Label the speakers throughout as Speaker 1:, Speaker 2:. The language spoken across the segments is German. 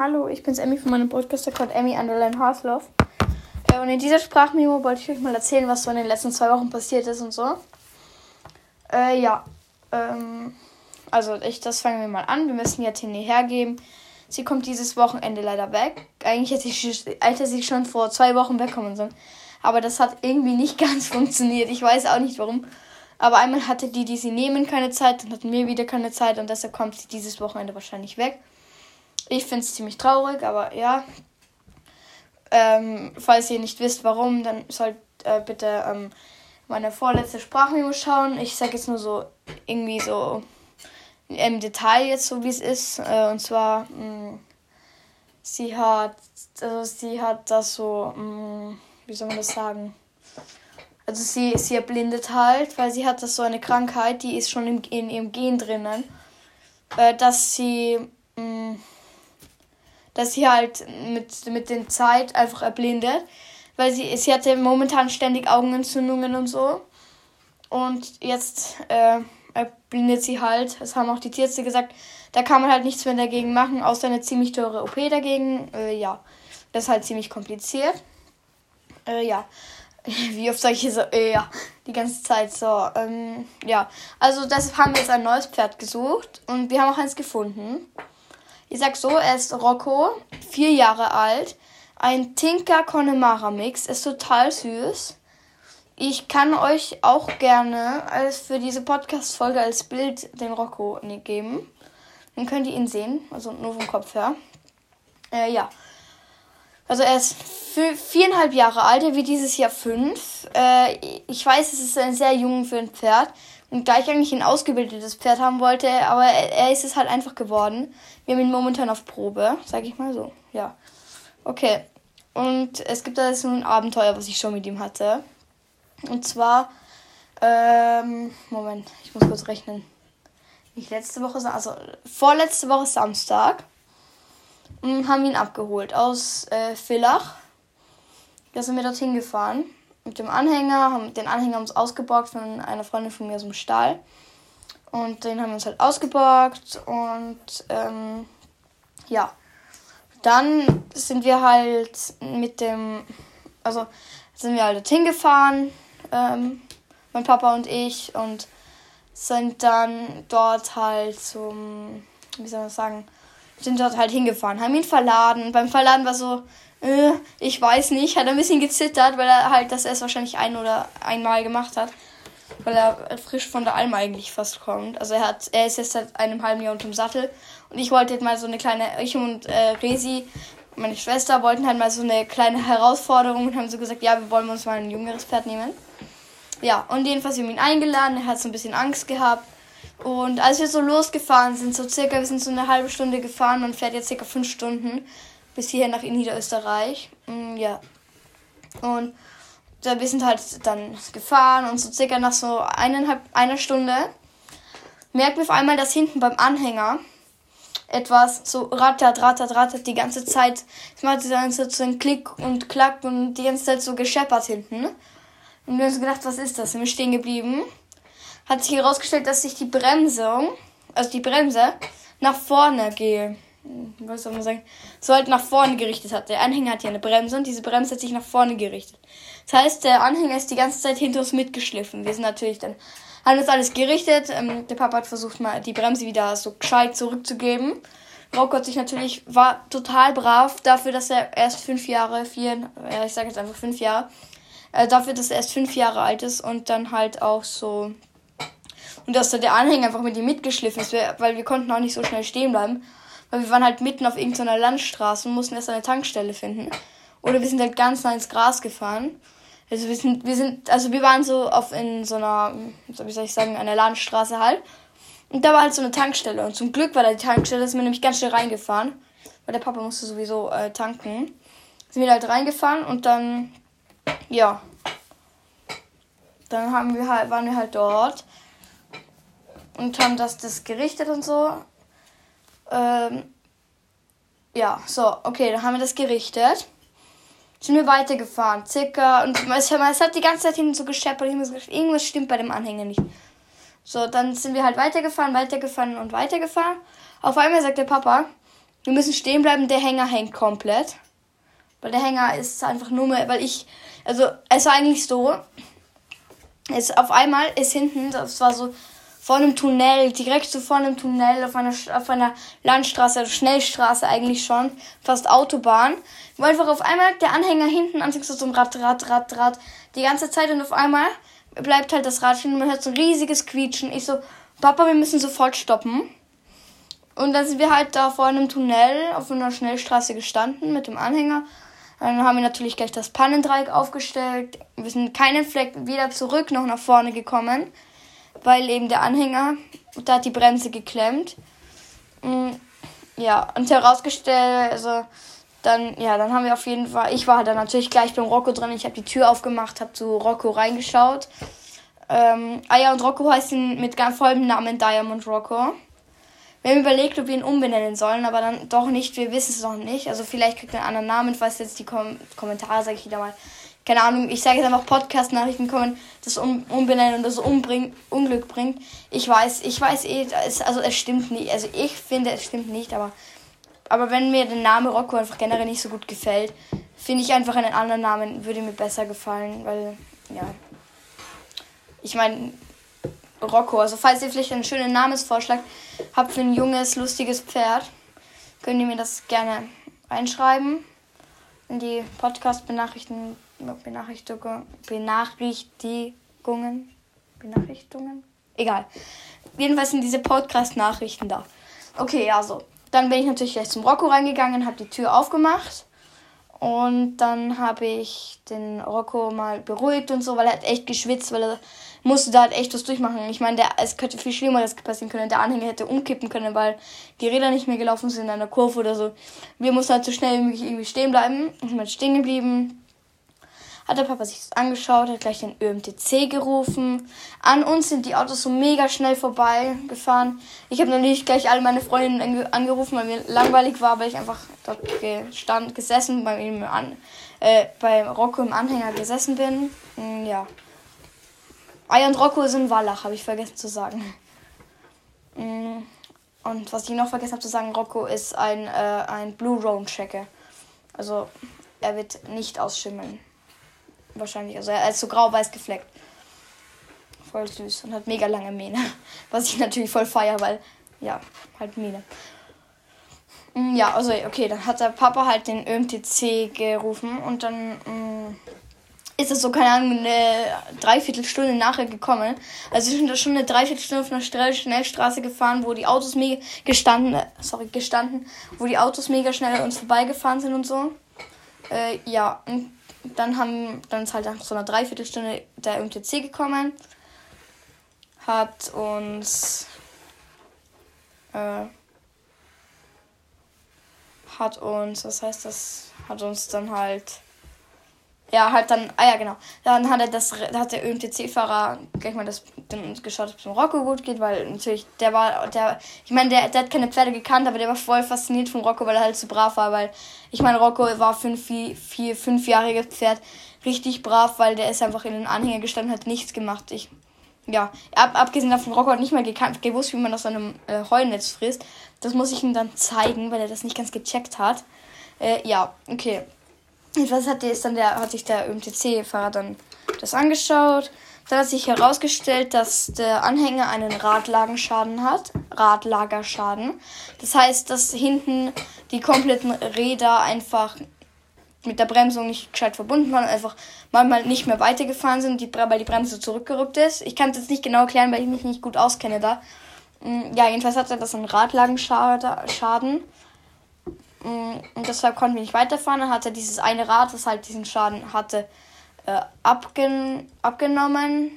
Speaker 1: Hallo, ich bin's Emmy von meinem Podcast-Account Emmy Underline Harsloff. Äh, und in dieser Sprachmemo wollte ich euch mal erzählen, was so in den letzten zwei Wochen passiert ist und so. Äh, ja. Ähm, also, ich, das fangen wir mal an. Wir müssen ja Tini hergeben. Sie kommt dieses Wochenende leider weg. Eigentlich hätte sie, hätte sie schon vor zwei Wochen wegkommen sollen. Aber das hat irgendwie nicht ganz funktioniert. Ich weiß auch nicht warum. Aber einmal hatte die, die sie nehmen, keine Zeit, dann hatten wir wieder keine Zeit und deshalb kommt sie dieses Wochenende wahrscheinlich weg. Ich finde es ziemlich traurig, aber ja. Ähm, falls ihr nicht wisst, warum, dann sollt äh, bitte ähm, meine vorletzte Sprachmemo schauen. Ich sage jetzt nur so irgendwie so im Detail jetzt so wie es ist. Äh, und zwar mh, mm, sie hat also sie hat das so mh, mm, wie soll man das sagen? Also sie, sie erblindet halt, weil sie hat das so eine Krankheit, die ist schon im, in ihrem Gen drinnen, äh, dass sie mh, mm, dass sie halt mit, mit der Zeit einfach erblindet. Weil sie, sie hatte momentan ständig Augenentzündungen und so. Und jetzt äh, erblindet sie halt. Das haben auch die Tierärzte gesagt. Da kann man halt nichts mehr dagegen machen, außer eine ziemlich teure OP dagegen. Äh, ja, das ist halt ziemlich kompliziert. Äh, ja. Wie oft sage ich so, äh, ja, die ganze Zeit so. Ähm, ja, also deshalb haben wir jetzt ein neues Pferd gesucht und wir haben auch eins gefunden. Ich sag so, er ist Rocco, vier Jahre alt. Ein Tinker Connemara Mix, ist total süß. Ich kann euch auch gerne als für diese Podcast-Folge als Bild den Rocco geben. Dann könnt ihr ihn sehen, also nur vom Kopf her. Äh, ja. Also er ist viereinhalb Jahre alt, er wird dieses Jahr fünf. Äh, ich weiß, es ist ein sehr jung für ein Pferd. Und da ich eigentlich ein ausgebildetes Pferd haben wollte, aber er, er ist es halt einfach geworden. Wir haben ihn momentan auf Probe, sag ich mal so. Ja. Okay. Und es gibt da jetzt ein Abenteuer, was ich schon mit ihm hatte. Und zwar, ähm, Moment, ich muss kurz rechnen. Nicht letzte Woche, also vorletzte Woche Samstag. Und haben ihn abgeholt aus äh, Villach. Da sind wir dorthin gefahren mit dem Anhänger, haben den Anhänger uns ausgeborgt von einer Freundin von mir aus dem Stall. Und den haben wir uns halt ausgeborgt und ähm, ja. Dann sind wir halt mit dem, also sind wir halt dorthin gefahren, ähm, mein Papa und ich, und sind dann dort halt zum, wie soll man sagen, sind dort halt hingefahren, haben ihn verladen. Beim Verladen war so, äh, ich weiß nicht, hat ein bisschen gezittert, weil er halt das erst wahrscheinlich ein oder einmal gemacht hat. Weil er frisch von der Alm eigentlich fast kommt. Also er hat, er ist jetzt seit einem halben Jahr unterm Sattel. Und ich wollte jetzt mal so eine kleine, ich und äh, Resi, meine Schwester, wollten halt mal so eine kleine Herausforderung und haben so gesagt, ja, wir wollen uns mal ein jüngeres Pferd nehmen. Ja, und jedenfalls haben wir ihn eingeladen, er hat so ein bisschen Angst gehabt. Und als wir so losgefahren sind, so circa, wir sind so eine halbe Stunde gefahren, man fährt jetzt circa fünf Stunden, bis hierher nach Niederösterreich. Mm, ja. Und da, wir sind halt dann gefahren und so circa nach so eineinhalb, einer Stunde merken wir auf einmal, dass hinten beim Anhänger etwas so rattert, rattert, rattert die ganze Zeit. Es macht dann so ein Klick und Klack und die ganze Zeit so gescheppert hinten. Und wir haben uns gedacht, was ist das? Sind wir stehen geblieben. Hat sich herausgestellt, dass sich die Bremsung, also die Bremse, nach vorne geht was soll man sagen, so halt nach vorne gerichtet hat. Der Anhänger hat ja eine Bremse und diese Bremse hat sich nach vorne gerichtet. Das heißt, der Anhänger ist die ganze Zeit hinter uns mitgeschliffen. Wir sind natürlich dann, haben das alles gerichtet. Ähm, der Papa hat versucht, mal die Bremse wieder so gescheit zurückzugeben. Rocco hat sich natürlich, war total brav dafür, dass er erst fünf Jahre, vier, ja, ich sage jetzt einfach fünf Jahre, äh, dafür, dass er erst fünf Jahre alt ist und dann halt auch so, und dass da der Anhänger einfach mit ihm mitgeschliffen ist, weil wir konnten auch nicht so schnell stehen bleiben. Weil wir waren halt mitten auf irgendeiner Landstraße und mussten erst eine Tankstelle finden. Oder wir sind halt ganz nah ins Gras gefahren. Also wir sind, wir sind, also wir waren so auf in so einer, wie soll ich sagen, einer Landstraße halt. Und da war halt so eine Tankstelle. Und zum Glück war da die Tankstelle, ist mir nämlich ganz schnell reingefahren. Weil der Papa musste sowieso äh, tanken. Sind wir halt reingefahren und dann, ja. Dann haben wir halt, waren wir halt dort und haben das, das gerichtet und so. Ähm, ja, so, okay, dann haben wir das gerichtet. Sind wir weitergefahren, circa, und es, es hat die ganze Zeit hinten so gescheppert, irgendwas stimmt bei dem Anhänger nicht. So, dann sind wir halt weitergefahren, weitergefahren und weitergefahren. Auf einmal sagt der Papa, wir müssen stehen bleiben, der Hänger hängt komplett. Weil der Hänger ist einfach nur mehr, weil ich, also es war eigentlich so, es auf einmal ist hinten, das war so vor einem Tunnel, direkt so vor einem Tunnel auf einer, auf einer Landstraße, also Schnellstraße eigentlich schon, fast Autobahn, wo einfach auf einmal der Anhänger hinten anfängt so zum Rad, Rad, Rad, Rad, die ganze Zeit und auf einmal bleibt halt das Rad stehen und man hört so ein riesiges Quietschen. Ich so, Papa, wir müssen sofort stoppen. Und dann sind wir halt da vor einem Tunnel auf einer Schnellstraße gestanden mit dem Anhänger. Dann haben wir natürlich gleich das Pannendreieck aufgestellt. Wir sind keinen Fleck weder zurück noch nach vorne gekommen, weil eben der Anhänger, da hat die Bremse geklemmt. Mm, ja, und herausgestellt, also dann, ja, dann haben wir auf jeden Fall, ich war dann natürlich gleich beim Rocco drin, ich habe die Tür aufgemacht, habe zu Rocco reingeschaut. Ähm, Aya und Rocco heißen mit ganz vollem Namen Diamond Rocco. Wir haben überlegt, ob wir ihn umbenennen sollen, aber dann doch nicht. Wir wissen es noch nicht. Also vielleicht kriegt er einen anderen Namen. Weiß jetzt die Kom Kommentare, sage ich wieder mal. Keine Ahnung, ich sage jetzt einfach Podcast-Nachrichten kommen, das um, umbenennen und das umbring, Unglück bringt. Ich weiß, ich weiß eh, es, also es stimmt nicht. Also ich finde, es stimmt nicht, aber, aber wenn mir der Name Rocco einfach generell nicht so gut gefällt, finde ich einfach einen anderen Namen, würde mir besser gefallen, weil, ja. Ich meine, Rocco. Also falls ihr vielleicht einen schönen Namensvorschlag habt für ein junges, lustiges Pferd, könnt ihr mir das gerne einschreiben in die Podcast-Benachrichtigungen. Benachrichtigungen. Benachrichtigungen. Egal. Jedenfalls sind diese Podcast-Nachrichten da. Okay, also. Dann bin ich natürlich gleich zum Rocco reingegangen, habe die Tür aufgemacht. Und dann habe ich den Rocco mal beruhigt und so, weil er hat echt geschwitzt, weil er musste da halt echt was durchmachen. Ich meine, es könnte viel Schlimmeres passieren können. Der Anhänger hätte umkippen können, weil die Räder nicht mehr gelaufen sind in einer Kurve oder so. Wir mussten halt so schnell wie möglich irgendwie stehen bleiben. Ich bin halt stehen geblieben. Hat der Papa sich das angeschaut, hat gleich den ÖMTC gerufen. An uns sind die Autos so mega schnell vorbeigefahren. Ich habe natürlich gleich alle meine Freundinnen angerufen, weil mir langweilig war, weil ich einfach dort gestand, gesessen, bei ihm an, äh, bei Rocco im Anhänger gesessen bin. Ei und Rocco sind Wallach, habe ich vergessen zu sagen. Mm, und was ich noch vergessen habe zu sagen, Rocco ist ein, äh, ein Blue Roan Checker. Also er wird nicht ausschimmeln. Wahrscheinlich. Also er ist so grau-weiß gefleckt. Voll süß und hat mega lange Mähne. Was ich natürlich voll feier, weil, ja, halt Mähne. Mm, ja, also okay, dann hat der Papa halt den ÖMTC gerufen und dann mm, ist es so, keine Ahnung, eine Dreiviertelstunde nachher gekommen. Also wir sind schon eine Dreiviertelstunde auf einer Schnellstraße gefahren, wo die Autos mega gestanden, äh, sorry, gestanden, wo die Autos mega schnell an uns vorbeigefahren sind und so. Äh, ja, und dann haben, dann ist halt nach so einer Dreiviertelstunde der MTC gekommen, hat uns, äh, hat uns, was heißt das, hat uns dann halt ja, halt dann, ah ja, genau. Dann hat er das, hat der ÖMTC-Fahrer gleich mal das geschaut, ob es dem Rocco gut geht, weil natürlich, der war, der, ich meine, der, der hat keine Pferde gekannt, aber der war voll fasziniert von Rocco, weil er halt so brav war, weil, ich meine, Rocco war fünf, vier, fünfjähriges Pferd, richtig brav, weil der ist einfach in den Anhänger gestanden, hat nichts gemacht. Ich, ja, ab, abgesehen davon, Rocco hat nicht mal gekannt, gewusst, wie man aus einem äh, Heunetz frisst. Das muss ich ihm dann zeigen, weil er das nicht ganz gecheckt hat. Äh, ja, okay. Jedenfalls hat, ist dann der, hat sich der ÖMTC-Fahrer dann das angeschaut. Dann hat sich herausgestellt, dass der Anhänger einen Radlagenschaden hat. Radlagerschaden. Das heißt, dass hinten die kompletten Räder einfach mit der Bremsung nicht gescheit verbunden waren, einfach manchmal nicht mehr weitergefahren sind, die, weil die Bremse zurückgerückt ist. Ich kann es jetzt nicht genau erklären, weil ich mich nicht gut auskenne da. Mm, ja, jedenfalls hatte das einen Radlagenschaden. Mm, und deshalb konnten wir nicht weiterfahren. Dann hat er dieses eine Rad, das halt diesen Schaden hatte, äh, abgen abgenommen.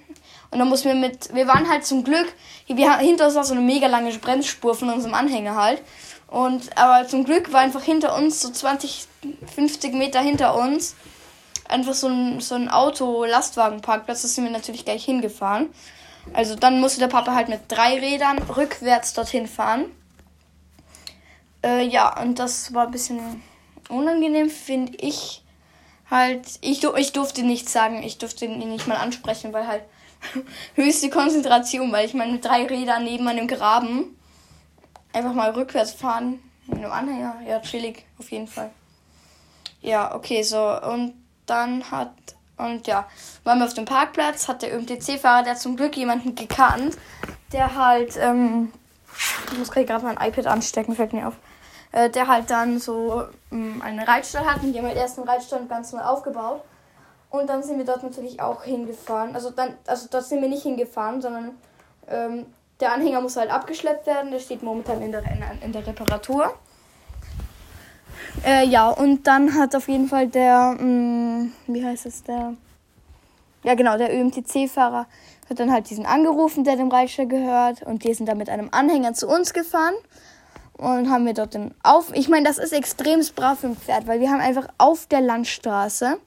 Speaker 1: Und dann mussten wir mit, wir waren halt zum Glück, wir, hinter uns war so eine mega lange Bremsspur von unserem Anhänger halt. Und, aber zum Glück war einfach hinter uns, so 20, 50 Meter hinter uns, einfach so ein, so ein Auto-Lastwagenparkplatz. Da sind wir natürlich gleich hingefahren. Also dann musste der Papa halt mit drei Rädern rückwärts dorthin fahren. Äh, ja, und das war ein bisschen unangenehm, finde ich. Halt, ich, ich durfte nichts sagen, ich durfte ihn nicht mal ansprechen, weil halt höchste Konzentration, weil ich meine, mit drei Rädern neben einem Graben einfach mal rückwärts fahren. Mit einem Anhänger. Ja, chillig, auf jeden Fall. Ja, okay, so. Und dann hat. Und ja, waren wir auf dem Parkplatz, hat der ÖMTC-Fahrer, der zum Glück jemanden gekannt, der halt, ähm, ich muss gerade mein iPad anstecken, fällt mir auf, äh, der halt dann so ähm, eine Reitstall hat und die haben halt erst einen Reitstall ganz neu aufgebaut. Und dann sind wir dort natürlich auch hingefahren. Also dann, also dort sind wir nicht hingefahren, sondern ähm, der Anhänger muss halt abgeschleppt werden. Der steht momentan in der, in der Reparatur. Äh, ja, und dann hat auf jeden Fall der, mh, mm, wie heißt es, der, ja genau, der ÖMTC-Fahrer hat dann halt diesen angerufen, der dem Reitstall gehört. Und die sind dann mit einem Anhänger zu uns gefahren. Und haben wir dort den auf. Ich meine, das ist extrem brav für ein Pferd, weil wir haben einfach auf der Landstraße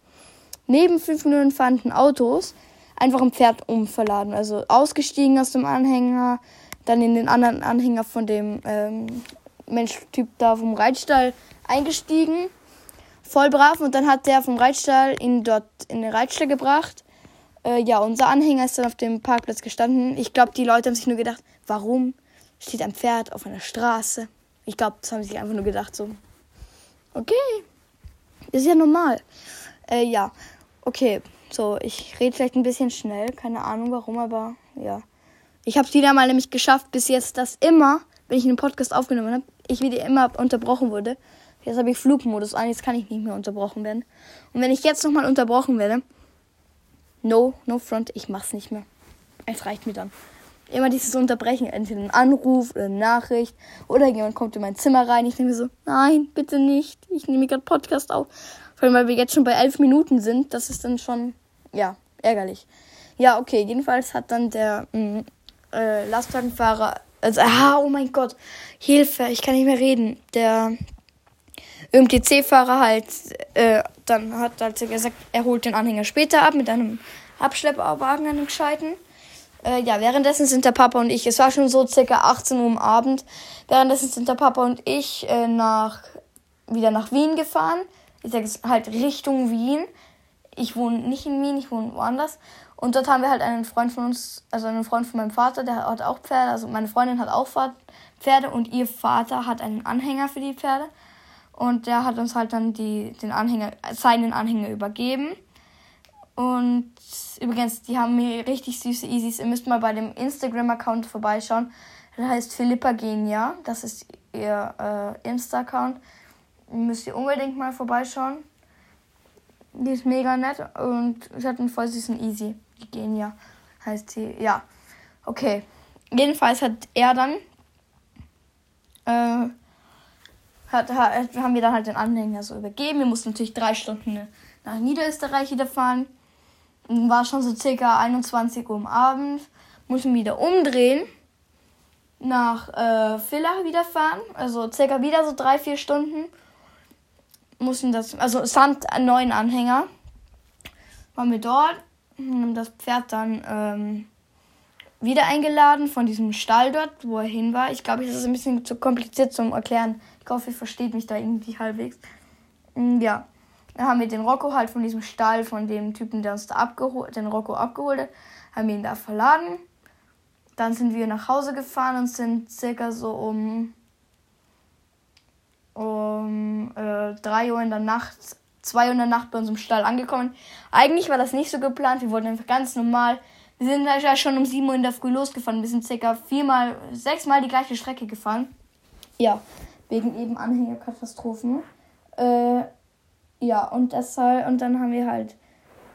Speaker 1: neben fünf Minuten fahrenden Autos einfach ein Pferd umverladen. Also ausgestiegen aus dem Anhänger, dann in den anderen Anhänger von dem ähm, Mensch-Typ da vom Reitstall eingestiegen, voll brav und dann hat der vom Reitstall ihn dort in den Reitstall gebracht. Äh, ja, unser Anhänger ist dann auf dem Parkplatz gestanden. Ich glaube, die Leute haben sich nur gedacht, warum steht ein Pferd auf einer Straße? Ich glaube, das haben sie sich einfach nur gedacht, so, okay, ist ja normal. Äh, ja, okay, so, ich rede vielleicht ein bisschen schnell, keine Ahnung warum, aber ja. Ich habe es wieder mal nämlich geschafft, bis jetzt, dass immer, wenn ich einen Podcast aufgenommen habe, ich wieder immer unterbrochen wurde. Jetzt habe ich Flugmodus an, jetzt kann ich nicht mehr unterbrochen werden. Und wenn ich jetzt nochmal unterbrochen werde, no, no front, ich mach's nicht mehr. Es reicht mir dann. Immer dieses Unterbrechen, entweder ein Anruf oder eine Nachricht oder jemand kommt in mein Zimmer rein. Ich denke mir so, nein, bitte nicht. Ich nehme gerade Podcast auf. Vor allem, weil wir jetzt schon bei elf Minuten sind. Das ist dann schon, ja, ärgerlich. Ja, okay, jedenfalls hat dann der mh, mm, äh, Lastwagenfahrer, also, ah, oh mein Gott, Hilfe, ich kann nicht mehr reden. Der ÖMTC-Fahrer halt, äh, dann hat halt gesagt, er holt den Anhänger später ab mit einem Abschleppwagen, einem gescheiten. Äh, ja, währenddessen sind der Papa und ich, es war schon so circa 18 Uhr am Abend, währenddessen sind der Papa und ich äh, nach, wieder nach Wien gefahren. Ich sage es halt Richtung Wien. Ich wohne nicht in Wien, ich wohne woanders. Und dort haben wir halt einen Freund von uns, also einen Freund von meinem Vater, der hat auch Pferde. Also meine Freundin hat auch Pferde und ihr Vater hat einen Anhänger für die Pferde. Und der hat uns halt dann die, den Anhänger, seinen Anhänger übergeben. Und übrigens, die haben mir richtig süße Easys. Ihr müsst mal bei dem Instagram-Account vorbeischauen. Der heißt Philippa Genia. Das ist ihr äh, Insta-Account. Müsst ihr unbedingt mal vorbeischauen. Die ist mega nett und sie hat einen voll süßen Easy. Die Genia heißt sie. Ja, okay. Jedenfalls hat er dann äh, hat, hat, haben wir dann halt den Anhänger so übergeben. Wir mussten natürlich drei Stunden nach Niederösterreich wieder fahren. War schon so circa 21 Uhr am Abend. Mussten wieder umdrehen. Nach äh, Villach wieder fahren. Also circa wieder so drei, vier Stunden. Mussten das, also stand einen neuen Anhänger. Waren wir dort. Haben das Pferd dann ähm, wieder eingeladen von diesem Stall dort, wo er hin war. Ich glaube, es ist ein bisschen zu kompliziert zum Erklären. Ich hoffe, ihr versteht mich da irgendwie halbwegs. Mm, ja. Dann haben wir den Rocco halt von diesem Stall, von dem Typen, der uns da abgeholt, den Rocco abgeholt hat, haben wir ihn da verladen. Dann sind wir nach Hause gefahren und sind circa so um, um äh, 3 Uhr in der Nacht, 2 Uhr in der Nacht bei unserem Stall angekommen. Eigentlich war das nicht so geplant. Wir wollten einfach ganz normal. Wir sind ja schon um 7 Uhr in der Früh losgefahren. Wir sind circa viermal, sechsmal die gleiche Strecke gefahren. Ja, wegen eben Anhängerkatastrophen. Äh, ja, und deshalb, und dann haben wir halt,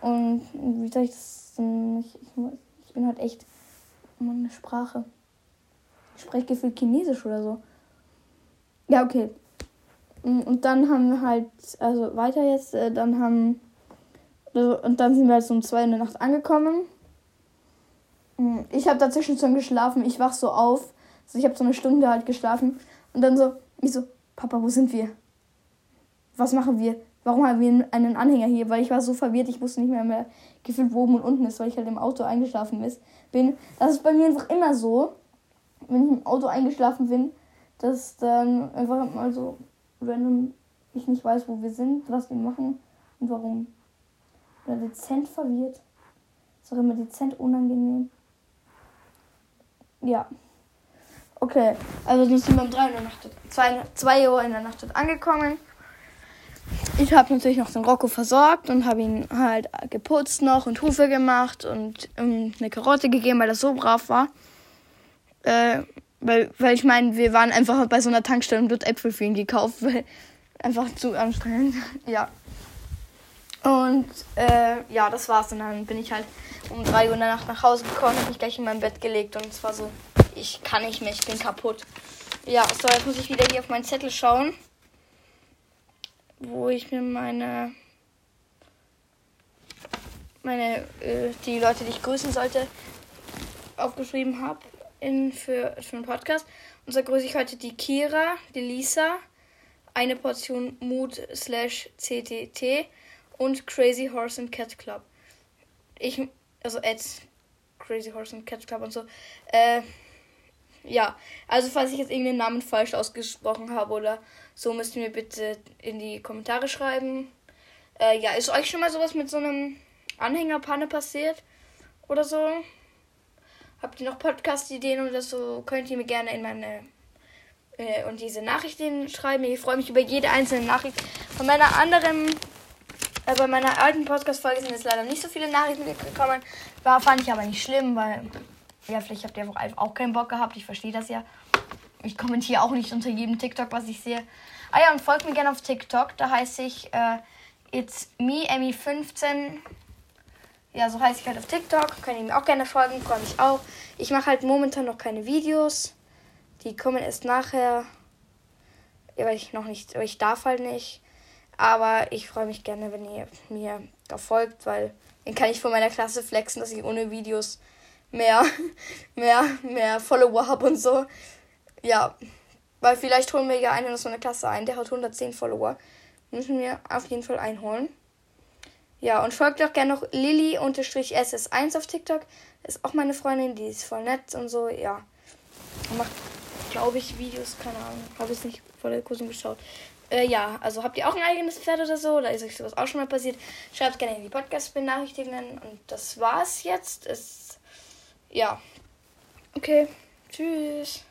Speaker 1: und wie soll ich das denn, ich, ich, ich bin halt echt, meine Sprache. Ich spreche gefühlt Chinesisch oder so. Ja, okay. Und dann haben wir halt, also weiter jetzt, äh, dann haben, also, und dann sind wir halt so um zwei in der Nacht angekommen. Ich habe dazwischen schon geschlafen, ich wach so auf. Also ich habe so eine Stunde halt geschlafen. Und dann so, ich so, Papa, wo sind wir? Was machen wir? Warum haben wir einen Anhänger hier? Weil ich war so verwirrt, ich wusste nicht mehr, mehr gefühlt, wo oben und unten ist, weil ich halt im Auto eingeschlafen bin. Das ist bei mir einfach immer so, wenn ich im Auto eingeschlafen bin, dass dann einfach mal so random ich nicht weiß, wo wir sind, was wir machen und warum. Oder dezent verwirrt. Ist auch immer dezent unangenehm. Ja. Okay, also sind wir um 3 Uhr in der Nacht, 2, 2 Uhr in der Nacht angekommen. Ich habe natürlich noch den Rocco versorgt und habe ihn halt geputzt noch und Hufe gemacht und ähm, eine Karotte gegeben, weil er so brav war. Äh, weil, weil ich meine, wir waren einfach bei so einer Tankstelle und dort Äpfel für ihn gekauft, weil einfach zu anstrengend. ja. Und äh, ja, das war's. Und dann bin ich halt um 3 Uhr in der Nacht nach Hause gekommen, habe mich gleich in mein Bett gelegt und es war so, ich kann nicht mehr, ich bin kaputt. Ja, so, jetzt muss ich wieder hier auf meinen Zettel schauen, wo ich mir meine, meine, äh, die Leute, die ich grüßen sollte, aufgeschrieben habe in, für, für den Podcast. Und zwar grüße ich heute die Kira, die Lisa, eine Portion Mut slash CTT und Crazy Horse and Cat Club. Ich, also Ads, Crazy Horse and Cat Club und so. Äh, ja, also falls ich jetzt irgendeinen Namen falsch ausgesprochen habe oder so, müsst ihr mir bitte in die Kommentare schreiben. Äh, ja, ist euch schon mal sowas mit so einem Anhängerpanne passiert? Oder so? Habt ihr noch Podcast-Ideen oder so? Könnt ihr mir gerne in meine äh, und diese Nachrichten schreiben. Ich freue mich über jede einzelne Nachricht. Von meiner anderen, äh, bei meiner alten Podcast-Folge sind jetzt leider nicht so viele Nachrichten gekommen. War, fand ich aber nicht schlimm, weil, ja, vielleicht habt ihr auch, auch keinen Bock gehabt. Ich verstehe das ja. Ich kommentiere auch nicht unter jedem TikTok, was ich sehe. Ah ja, und folgt mir gerne auf TikTok. Da heiße ich äh, It's Me, Emmy15 ja, so heiße ich halt auf TikTok. Könnt ihr mir auch gerne folgen, freue mich auch. Ich mache halt momentan noch keine Videos. Die kommen erst nachher. Ja, weil ich noch nicht, ich darf halt nicht. Aber ich freue mich gerne, wenn ihr mir da folgt, weil dann kann ich von meiner Klasse flexen, dass ich ohne Videos mehr, mehr, mehr Follower habe und so. Ja, weil vielleicht holen wir ja einen aus meiner Klasse ein, der hat 110 Follower. Müssen wir auf jeden Fall einholen. Ja, und folgt auch gerne noch Lilly-SS1 auf TikTok. Ist auch meine Freundin, die ist voll nett und so, ja. Macht, glaube ich, Videos, keine Ahnung. Habe ich nicht vor der Kursung geschaut. Äh, ja, also habt ihr auch ein eigenes Pferd oder so? Oder ist euch sowas auch schon mal passiert? Schreibt gerne in die Podcast-Benachrichtigungen. Und das war's jetzt. Ist, ja. Okay. Tschüss.